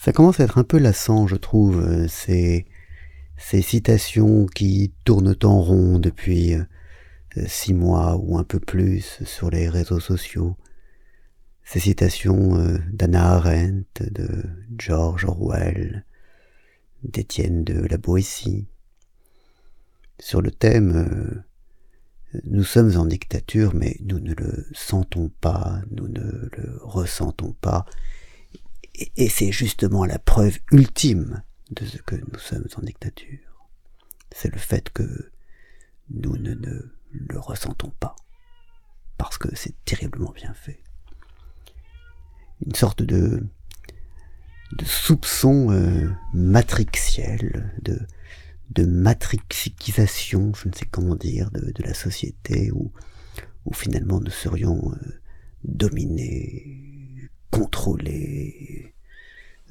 ça commence à être un peu lassant, je trouve, ces, ces citations qui tournent en rond depuis euh, six mois ou un peu plus sur les réseaux sociaux. Ces citations euh, d'Anna Arendt, de George Orwell, d'Étienne de la Boétie, sur le thème euh, Nous sommes en dictature, mais nous ne le sentons pas, nous ne le ressentons pas, et c'est justement la preuve ultime de ce que nous sommes en dictature. C'est le fait que nous ne, le ressentons pas, parce que c'est terriblement bien fait. Une sorte de, de soupçon euh, matrixiel, de, de matrixisation, je ne sais comment dire, de, la société, où, où finalement nous serions euh, dominés, contrôlés,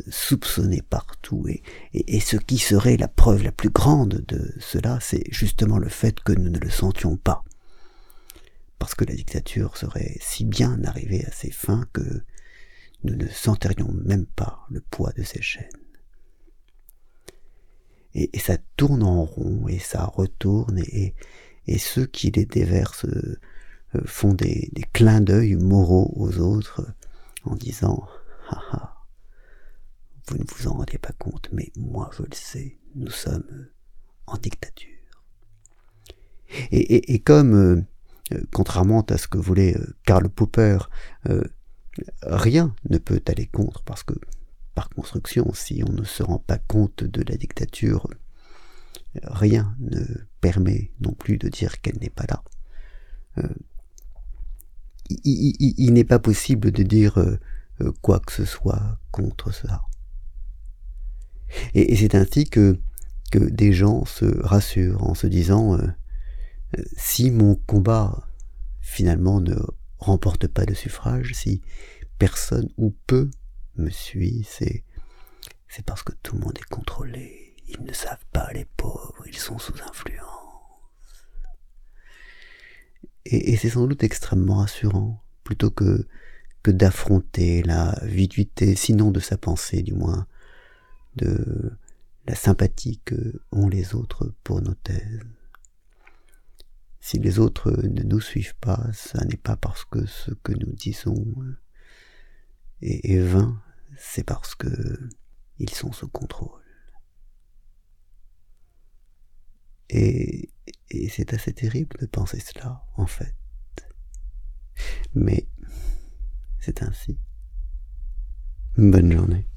soupçonné partout. Et, ce qui serait la preuve la plus grande de cela, c'est justement le fait que nous ne le sentions pas. Parce que la dictature serait si bien arrivée à ses fins que nous ne sentirions même pas le poids de ses chaînes. Et, ça tourne en rond, et ça retourne, et, ceux qui les déversent euh, font des, clins d'œil moraux aux autres en disant ah vous ne vous en rendez pas compte, mais moi je le sais, nous sommes en dictature. Et, comme, euh, euh, contrairement à ce que voulait euh, Karl Popper, rien ne peut aller contre, parce que, par construction, si on ne se rend pas compte de la dictature, rien ne permet non plus de dire qu'elle n'est pas là. il n'est pas possible de dire quoi que ce soit contre cela. Et, c'est ainsi que, des gens se rassurent en se disant euh, si mon combat finalement ne remporte pas de suffrage, si personne ou peu me suit, c'est parce que tout le monde est contrôlé. Ils ne savent pas, les pauvres, ils sont sous influence. Et, et c'est sans doute extrêmement rassurant, plutôt que, que d'affronter la viduité, sinon de sa pensée du moins, de la sympathie que ont les autres pour nos thèses. Si les autres ne nous suivent pas, ça n'est pas parce que ce que nous disons est, vain, c'est parce que ils sont sous contrôle. Et, et c'est assez terrible de penser cela, en fait. Mais c'est ainsi. Bonne journée.